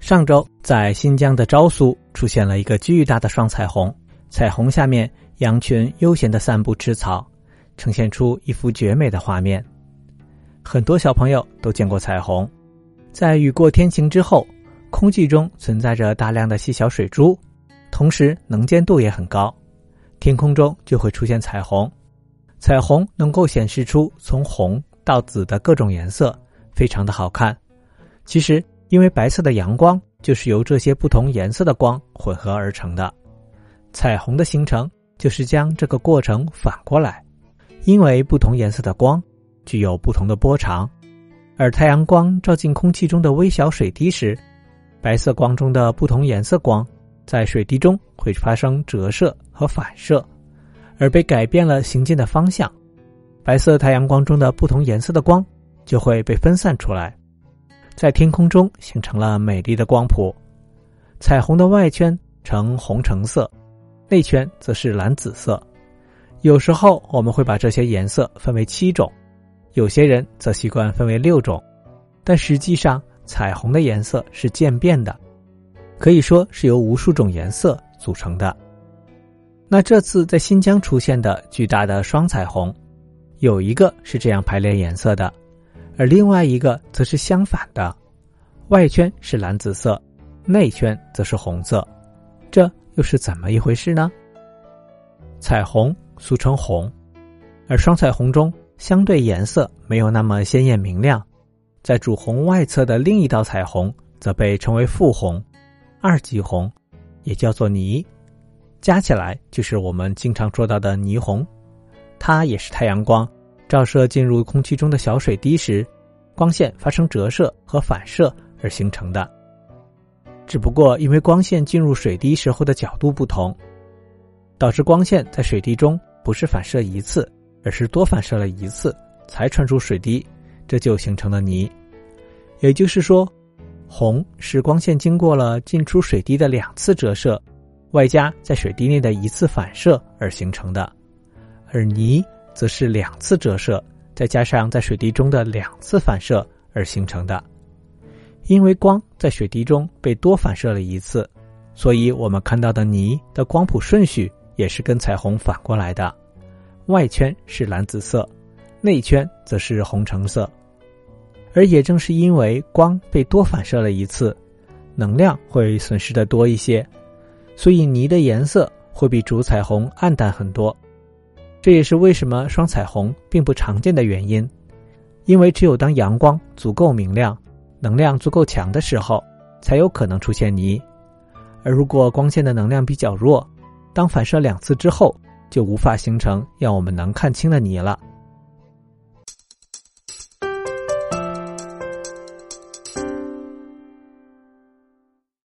上周在新疆的昭苏出现了一个巨大的双彩虹，彩虹下面羊群悠闲的散步吃草，呈现出一幅绝美的画面。很多小朋友都见过彩虹，在雨过天晴之后，空气中存在着大量的细小水珠，同时能见度也很高，天空中就会出现彩虹。彩虹能够显示出从红到紫的各种颜色，非常的好看。其实。因为白色的阳光就是由这些不同颜色的光混合而成的，彩虹的形成就是将这个过程反过来。因为不同颜色的光具有不同的波长，而太阳光照进空气中的微小水滴时，白色光中的不同颜色光在水滴中会发生折射和反射，而被改变了行进的方向。白色太阳光中的不同颜色的光就会被分散出来。在天空中形成了美丽的光谱，彩虹的外圈呈红橙色，内圈则是蓝紫色。有时候我们会把这些颜色分为七种，有些人则习惯分为六种，但实际上彩虹的颜色是渐变的，可以说是由无数种颜色组成的。那这次在新疆出现的巨大的双彩虹，有一个是这样排列颜色的。而另外一个则是相反的，外圈是蓝紫色，内圈则是红色，这又是怎么一回事呢？彩虹俗称红，而双彩虹中相对颜色没有那么鲜艳明亮，在主红外侧的另一道彩虹则被称为副红、二级红，也叫做霓，加起来就是我们经常说到的霓虹，它也是太阳光。照射进入空气中的小水滴时，光线发生折射和反射而形成的。只不过因为光线进入水滴时候的角度不同，导致光线在水滴中不是反射一次，而是多反射了一次才传出水滴，这就形成了泥。也就是说，红是光线经过了进出水滴的两次折射，外加在水滴内的一次反射而形成的，而泥。则是两次折射，再加上在水滴中的两次反射而形成的。因为光在水滴中被多反射了一次，所以我们看到的泥的光谱顺序也是跟彩虹反过来的。外圈是蓝紫色，内圈则是红橙色。而也正是因为光被多反射了一次，能量会损失的多一些，所以泥的颜色会比主彩虹暗淡很多。这也是为什么双彩虹并不常见的原因，因为只有当阳光足够明亮、能量足够强的时候，才有可能出现泥。而如果光线的能量比较弱，当反射两次之后，就无法形成让我们能看清的泥了。